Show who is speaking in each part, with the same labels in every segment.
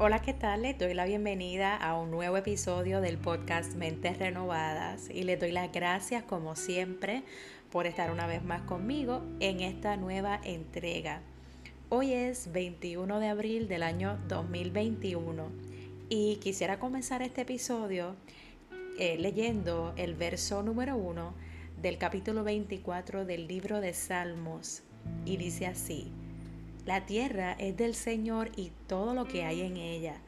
Speaker 1: Hola, ¿qué tal? Les doy la bienvenida a un nuevo episodio del podcast Mentes Renovadas y les doy las gracias como siempre por estar una vez más conmigo en esta nueva entrega. Hoy es 21 de abril del año 2021 y quisiera comenzar este episodio eh, leyendo el verso número 1 del capítulo 24 del libro de Salmos y dice así. La tierra es del Señor y todo lo que hay en ella.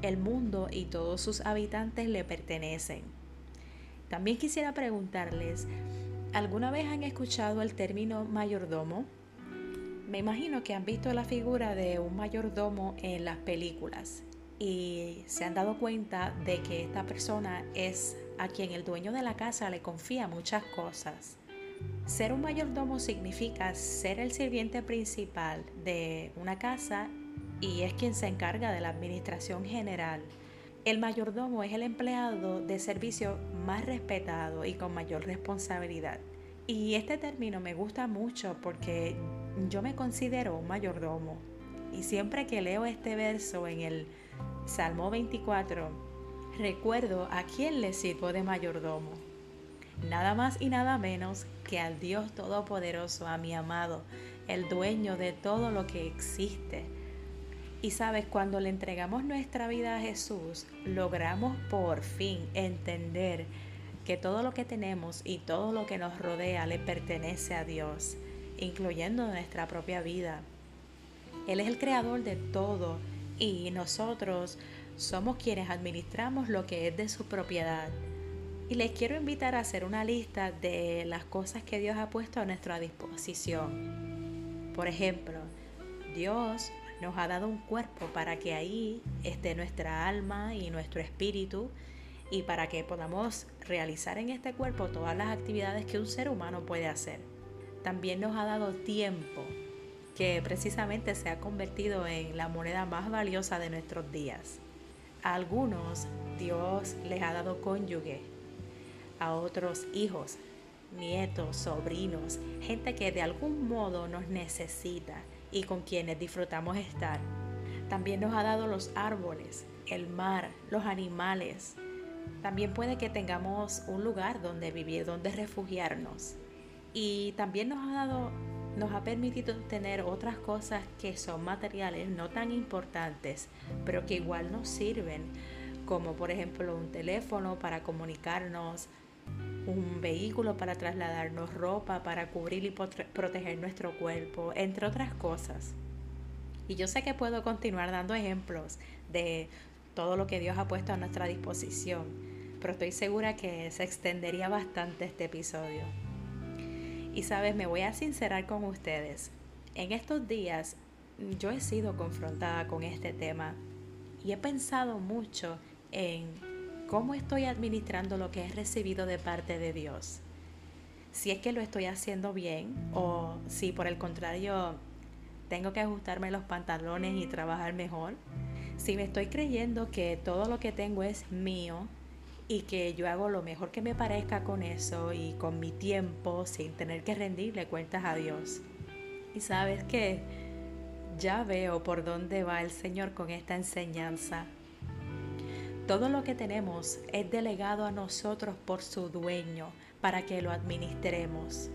Speaker 1: El mundo y todos sus habitantes le pertenecen. También quisiera preguntarles, ¿alguna vez han escuchado el término mayordomo? Me imagino que han visto la figura de un mayordomo en las películas y se han dado cuenta de que esta persona es a quien el dueño de la casa le confía muchas cosas. Ser un mayordomo significa ser el sirviente principal de una casa y es quien se encarga de la administración general. El mayordomo es el empleado de servicio más respetado y con mayor responsabilidad. Y este término me gusta mucho porque yo me considero un mayordomo. Y siempre que leo este verso en el Salmo 24, recuerdo a quién le sirvo de mayordomo nada más y nada menos que al Dios Todopoderoso, a mi amado, el dueño de todo lo que existe. Y sabes, cuando le entregamos nuestra vida a Jesús, logramos por fin entender que todo lo que tenemos y todo lo que nos rodea le pertenece a Dios, incluyendo nuestra propia vida. Él es el creador de todo y nosotros somos quienes administramos lo que es de su propiedad. Y les quiero invitar a hacer una lista de las cosas que Dios ha puesto a nuestra disposición. Por ejemplo, Dios nos ha dado un cuerpo para que ahí esté nuestra alma y nuestro espíritu y para que podamos realizar en este cuerpo todas las actividades que un ser humano puede hacer. También nos ha dado tiempo, que precisamente se ha convertido en la moneda más valiosa de nuestros días. A algunos Dios les ha dado cónyuge, a otros hijos, nietos, sobrinos, gente que de algún modo nos necesita y con quienes disfrutamos estar. También nos ha dado los árboles, el mar, los animales. También puede que tengamos un lugar donde vivir, donde refugiarnos. Y también nos ha dado nos ha permitido tener otras cosas que son materiales no tan importantes, pero que igual nos sirven, como por ejemplo un teléfono para comunicarnos, un vehículo para trasladarnos, ropa para cubrir y proteger nuestro cuerpo, entre otras cosas. Y yo sé que puedo continuar dando ejemplos de todo lo que Dios ha puesto a nuestra disposición, pero estoy segura que se extendería bastante este episodio. Y sabes, me voy a sincerar con ustedes. En estos días yo he sido confrontada con este tema y he pensado mucho en cómo estoy administrando lo que he recibido de parte de Dios. Si es que lo estoy haciendo bien o si por el contrario tengo que ajustarme los pantalones y trabajar mejor. Si me estoy creyendo que todo lo que tengo es mío y que yo hago lo mejor que me parezca con eso y con mi tiempo sin tener que rendirle cuentas a Dios. Y sabes que ya veo por dónde va el Señor con esta enseñanza todo lo que tenemos es delegado a nosotros por su dueño para que lo administremos,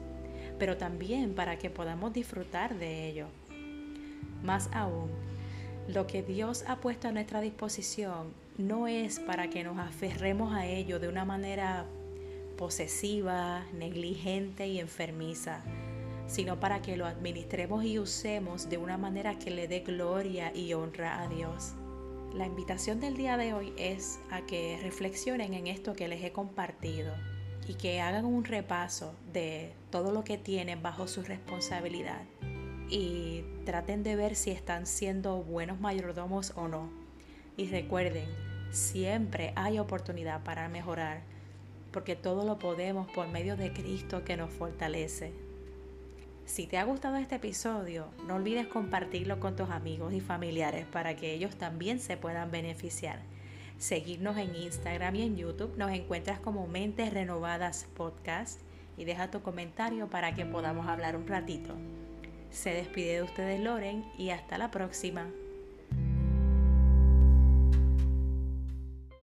Speaker 1: pero también para que podamos disfrutar de ello. Más aún, lo que Dios ha puesto a nuestra disposición no es para que nos aferremos a ello de una manera posesiva, negligente y enfermiza, sino para que lo administremos y usemos de una manera que le dé gloria y honra a Dios. La invitación del día de hoy es a que reflexionen en esto que les he compartido y que hagan un repaso de todo lo que tienen bajo su responsabilidad y traten de ver si están siendo buenos mayordomos o no. Y recuerden, siempre hay oportunidad para mejorar, porque todo lo podemos por medio de Cristo que nos fortalece. Si te ha gustado este episodio, no olvides compartirlo con tus amigos y familiares para que ellos también se puedan beneficiar. Seguirnos en Instagram y en YouTube nos encuentras como Mentes Renovadas Podcast y deja tu comentario para que podamos hablar un ratito. Se despide de ustedes Loren y hasta la próxima.